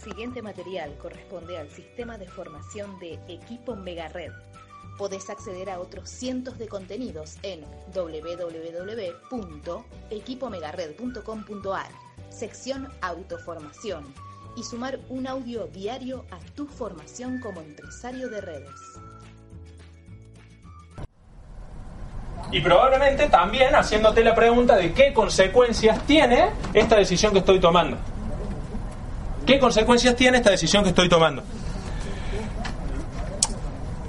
siguiente material corresponde al sistema de formación de Equipo Megared. Podés acceder a otros cientos de contenidos en www.equipomegared.com.ar, sección Autoformación, y sumar un audio diario a tu formación como empresario de redes. Y probablemente también haciéndote la pregunta de qué consecuencias tiene esta decisión que estoy tomando. ¿Qué consecuencias tiene esta decisión que estoy tomando?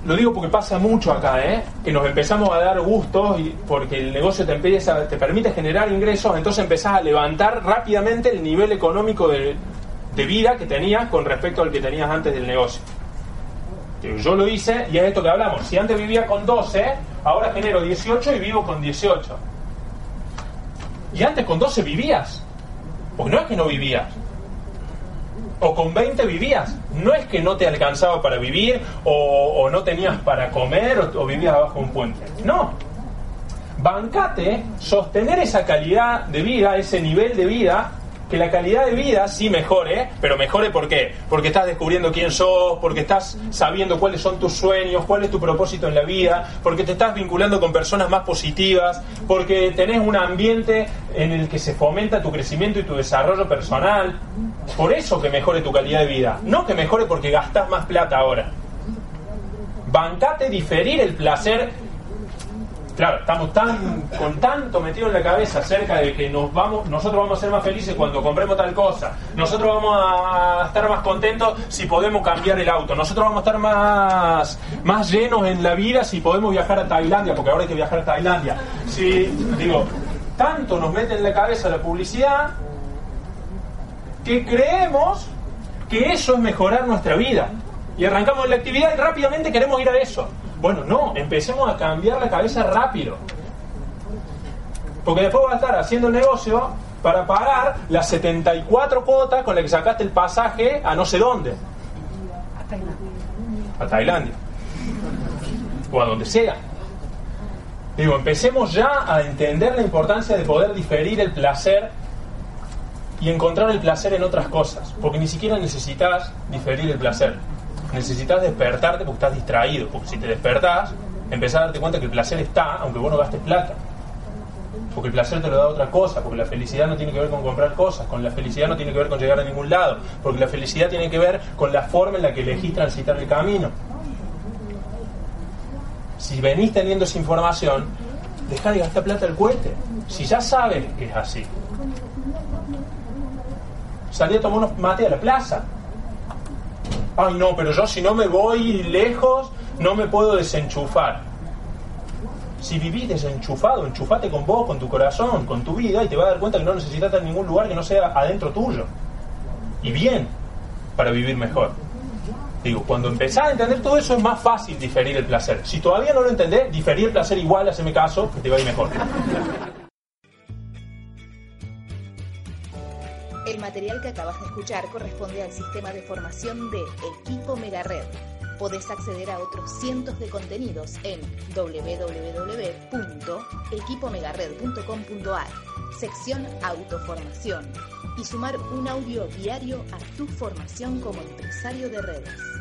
Lo digo porque pasa mucho acá, ¿eh? que nos empezamos a dar gustos porque el negocio te, permite generar ingresos, entonces empezás a levantar rápidamente el nivel económico de, vida que tenías con respecto al que tenías antes del negocio. Yo lo hice y es esto que hablamos. Si antes vivía con 12, ahora genero 18 y vivo con 18. Y antes con 12 vivías. Porque no es que no vivías. O con 20 vivías. No es que no te alcanzaba para vivir o, no tenías para comer o, o vivías abajo de un puente. No. Bancate, sostener esa calidad de vida, ese nivel de vida que la calidad de vida sí mejore, pero mejore ¿por qué? Porque estás descubriendo quién sos, porque estás sabiendo cuáles son tus sueños, cuál es tu propósito en la vida, porque te estás vinculando con personas más positivas, porque tenés un ambiente en el que se fomenta tu crecimiento y tu desarrollo personal. Por eso que mejore tu calidad de vida, no que mejore porque gastás más plata ahora. Bancate diferir el placer claro, estamos tan con tanto metido en la cabeza acerca de que nos vamos, nosotros vamos a ser más felices cuando compremos tal cosa, nosotros vamos a estar más contentos si podemos cambiar el auto, nosotros vamos a estar más, más llenos en la vida si podemos viajar a Tailandia, porque ahora hay que viajar a Tailandia. Si, digo, tanto nos mete en la cabeza la publicidad que creemos que eso es mejorar nuestra vida. Y arrancamos la actividad y rápidamente queremos ir a eso. Bueno, no, empecemos a cambiar la cabeza rápido. Porque después vas a estar haciendo el negocio para pagar las 74 cuotas con las que sacaste el pasaje a no sé dónde. A Tailandia. A Tailandia. O a donde sea. Digo, empecemos ya a entender la importancia de poder diferir el placer y encontrar el placer en otras cosas. Porque ni siquiera necesitas diferir el placer necesitas despertarte porque estás distraído. Porque si te despertás, empezás a darte cuenta que el placer está, aunque vos no gastes plata. Porque el placer te lo da otra cosa, porque la felicidad no tiene que ver con comprar cosas, con la felicidad no tiene que ver con llegar a ningún lado, porque la felicidad tiene que ver con la forma en la que elegís transitar el camino. Si venís teniendo esa información, deja de gastar plata el cohete. Si ya sabes que es así. Salí a tomar unos mate a la plaza ay no, pero yo si no me voy lejos, no me puedo desenchufar. Si vivís desenchufado, enchufate con vos, con tu corazón, con tu vida, y te vas a dar cuenta que no necesitas en ningún lugar que no sea adentro tuyo. Y bien, para vivir mejor. Digo, cuando empezás a entender todo eso es más fácil diferir el placer. Si todavía no lo entendés, diferir el placer igual, haceme caso, que te va a ir mejor. Material que acabas de escuchar corresponde al sistema de formación de Equipo Megared. Podés acceder a otros cientos de contenidos en www.equipomegared.com.ar, sección Autoformación, y sumar un audio diario a tu formación como empresario de redes.